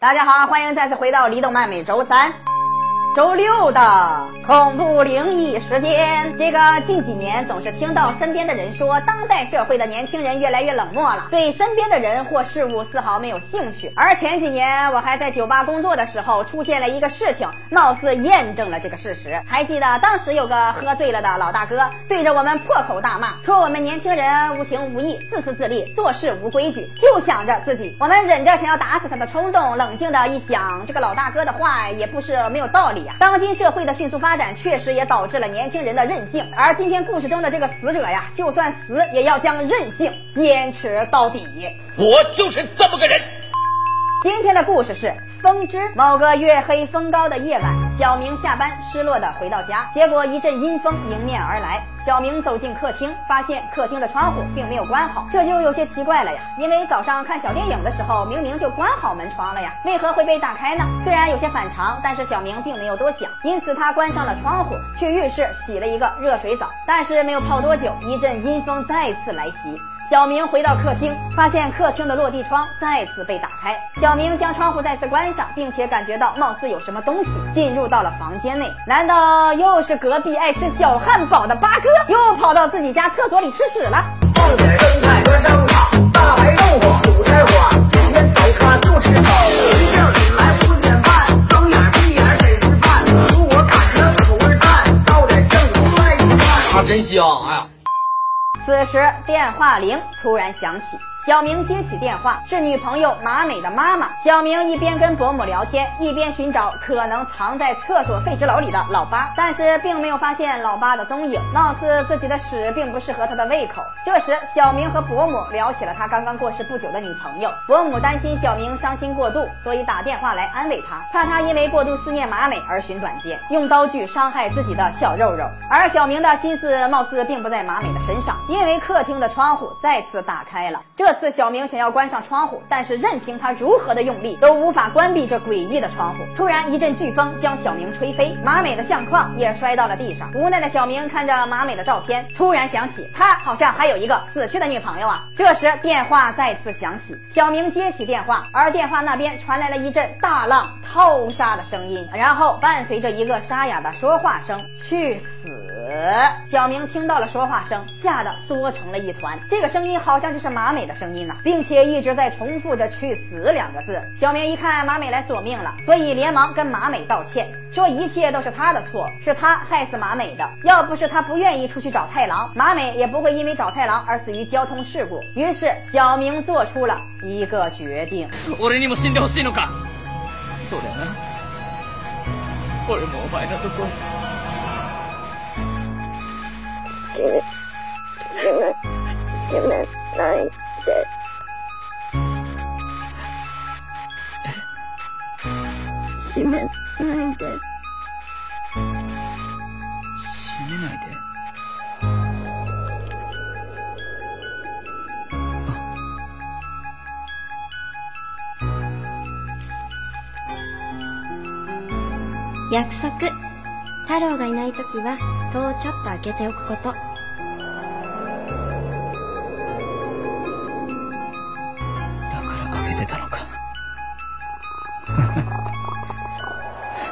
大家好，欢迎再次回到李动漫每周三。周六的恐怖灵异时间，这个近几年总是听到身边的人说，当代社会的年轻人越来越冷漠了，对身边的人或事物丝毫没有兴趣。而前几年我还在酒吧工作的时候，出现了一个事情，貌似验证了这个事实。还记得当时有个喝醉了的老大哥，对着我们破口大骂，说我们年轻人无情无义、自私自利、做事无规矩，就想着自己。我们忍着想要打死他的冲动，冷静的一想，这个老大哥的话也不是没有道理。当今社会的迅速发展，确实也导致了年轻人的任性。而今天故事中的这个死者呀，就算死也要将任性坚持到底。我就是这么个人。今天的故事是。风之某个月黑风高的夜晚，小明下班失落的回到家，结果一阵阴风迎面而来。小明走进客厅，发现客厅的窗户并没有关好，这就有些奇怪了呀。因为早上看小电影的时候，明明就关好门窗了呀，为何会被打开呢？虽然有些反常，但是小明并没有多想，因此他关上了窗户，去浴室洗了一个热水澡。但是没有泡多久，一阵阴风再次来袭。小明回到客厅，发现客厅的落地窗再次被打开。小明将窗户再次关上，并且感觉到貌似有什么东西进入到了房间内。难道又是隔壁爱吃小汉堡的八哥又跑到自己家厕所里吃屎了？放点生菜和生炒，大白豆腐韭菜花，今天早餐就吃草。一觉醒来五点半，睁眼闭眼得吃饭。如果口味淡，倒点酱油来一啊，真香！哎呀。此时电话铃突然响起。小明接起电话，是女朋友马美的妈妈。小明一边跟伯母聊天，一边寻找可能藏在厕所废纸篓里的老八，但是并没有发现老八的踪影，貌似自己的屎并不适合他的胃口。这时，小明和伯母聊起了他刚刚过世不久的女朋友。伯母担心小明伤心过度，所以打电话来安慰他，怕他因为过度思念马美而寻短见，用刀具伤害自己的小肉肉。而小明的心思貌似并不在马美的身上，因为客厅的窗户再次打开了。这这次小明想要关上窗户，但是任凭他如何的用力，都无法关闭这诡异的窗户。突然一阵飓风将小明吹飞，马美的相框也摔到了地上。无奈的小明看着马美的照片，突然想起他好像还有一个死去的女朋友啊。这时电话再次响起，小明接起电话，而电话那边传来了一阵大浪淘沙的声音，然后伴随着一个沙哑的说话声：“去死。”呃，小明听到了说话声，吓得缩成了一团。这个声音好像就是马美的声音呢，并且一直在重复着“去死”两个字。小明一看马美来索命了，所以连忙跟马美道歉，说一切都是他的错，是他害死马美的。要不是他不愿意出去找太郎，马美也不会因为找太郎而死于交通事故。于是小明做出了一个决定。死ぬ死ぬ死ぬないで死ねないで死ねないで約束。太郎がいない時は戸をちょっと開けておくこと。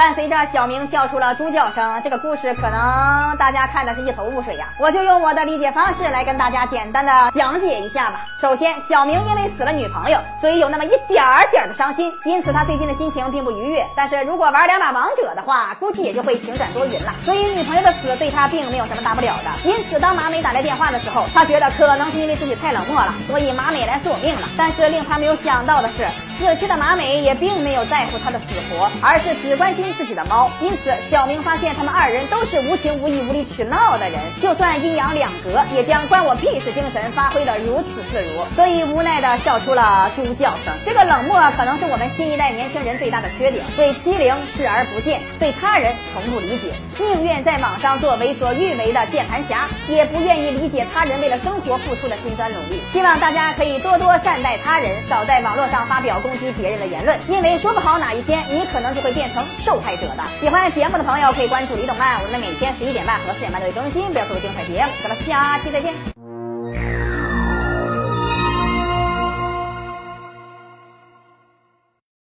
伴随着小明笑出了猪叫声，这个故事可能大家看的是一头雾水呀。我就用我的理解方式来跟大家简单的讲解一下吧。首先，小明因为死了女朋友，所以有那么一点儿点儿的伤心，因此他最近的心情并不愉悦。但是如果玩两把王者的话，估计也就会晴转多云了。所以女朋友的死对他并没有什么大不了的。因此，当马美打来电话的时候，他觉得可能是因为自己太冷漠了，所以马美来索命了。但是令他没有想到的是，死去的马美也并没有在乎他的死活，而是只关心。自己的猫，因此小明发现他们二人都是无情无义、无理取闹的人，就算阴阳两隔，也将关我屁事精神发挥的如此自如，所以无奈的笑出了猪叫声。这个冷漠可能是我们新一代年轻人最大的缺点，对欺凌视而不见，对他人从不理解，宁愿在网上做为所欲为的键盘侠，也不愿意理解他人为了生活付出的辛酸努力。希望大家可以多多善待他人，少在网络上发表攻击别人的言论，因为说不好哪一天你可能就会变成受害。者的喜欢节目的朋友可以关注李董漫，我们每天十一点半和四点半都会更新，不要错过精彩节目。咱们下期再见。